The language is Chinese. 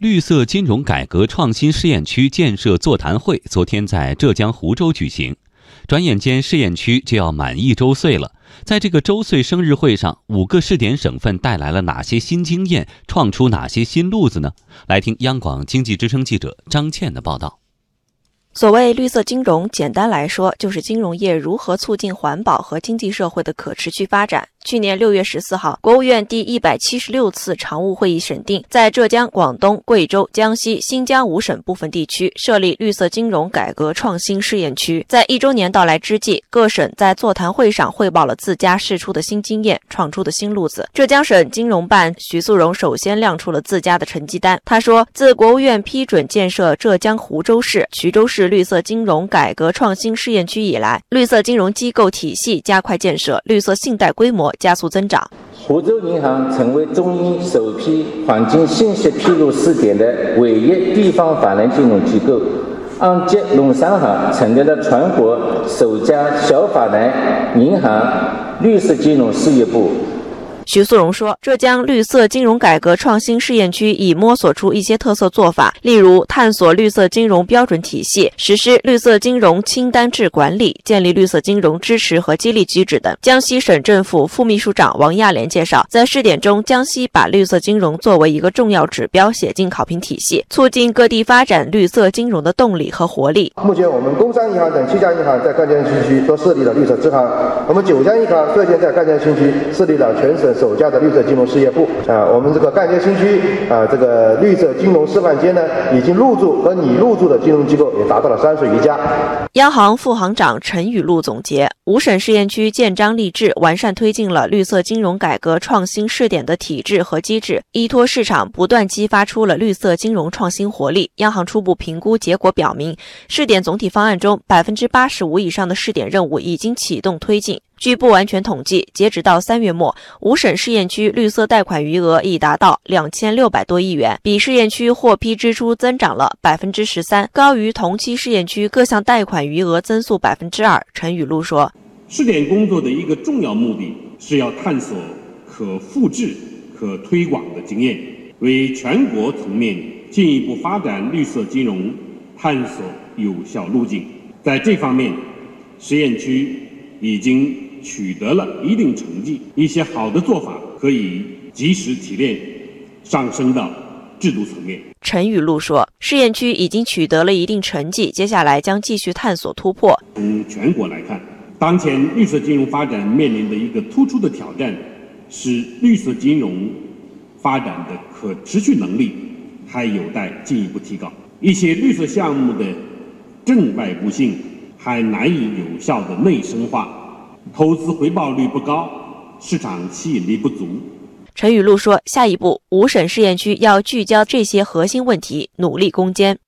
绿色金融改革创新试验区建设座谈会昨天在浙江湖州举行。转眼间，试验区就要满一周岁了。在这个周岁生日会上，五个试点省份带来了哪些新经验，创出哪些新路子呢？来听央广经济之声记者张倩的报道。所谓绿色金融，简单来说，就是金融业如何促进环保和经济社会的可持续发展。去年六月十四号，国务院第一百七十六次常务会议审定，在浙江、广东、贵州、江西、新疆五省部分地区设立绿色金融改革创新试验区。在一周年到来之际，各省在座谈会上汇报了自家试出的新经验、创出的新路子。浙江省金融办徐素荣首先亮出了自家的成绩单。他说：“自国务院批准建设浙江湖州市、衢州市绿色金融改革创新试验区以来，绿色金融机构体系加快建设，绿色信贷规模。”加速增长。湖州银行成为中英首批环境信息披露试点的唯一地方法人金融机构。安吉农商行成立了全国首家小法人银行绿色金融事业部。徐素荣说：“浙江绿色金融改革创新试验区已摸索出一些特色做法，例如探索绿色金融标准体系、实施绿色金融清单制管理、建立绿色金融支持和激励机制等。”江西省政府副秘书长王亚莲介绍，在试点中，江西把绿色金融作为一个重要指标写进考评体系，促进各地发展绿色金融的动力和活力。目前，我们工商银行等七家银行在赣江新区都设立了绿色支行，我们九江银行率先在赣江新区设立了全省。首家的绿色金融事业部啊，我们这个赣江新区啊，这个绿色金融示范街呢，已经入驻和拟入驻的金融机构也达到了三十余家。央行副行长陈雨露总结，五省试验区建章立制，完善推进了绿色金融改革创新试点的体制和机制，依托市场，不断激发出了绿色金融创新活力。央行初步评估结果表明，试点总体方案中百分之八十五以上的试点任务已经启动推进。据不完全统计，截止到三月末，五省试验区绿色贷款余额已达到两千六百多亿元，比试验区获批支出增长了百分之十三，高于同期试验区各项贷款余额增速百分之二。陈雨露说：“试点工作的一个重要目的是要探索可复制、可推广的经验，为全国层面进一步发展绿色金融探索有效路径。在这方面，实验区已经。”取得了一定成绩，一些好的做法可以及时提炼，上升到制度层面。陈雨露说：“试验区已经取得了一定成绩，接下来将继续探索突破。从全国来看，当前绿色金融发展面临的一个突出的挑战是绿色金融发展的可持续能力还有待进一步提高，一些绿色项目的正外部性还难以有效的内生化。”投资回报率不高，市场吸引力不足。陈雨露说：“下一步，五省试验区要聚焦这些核心问题，努力攻坚。”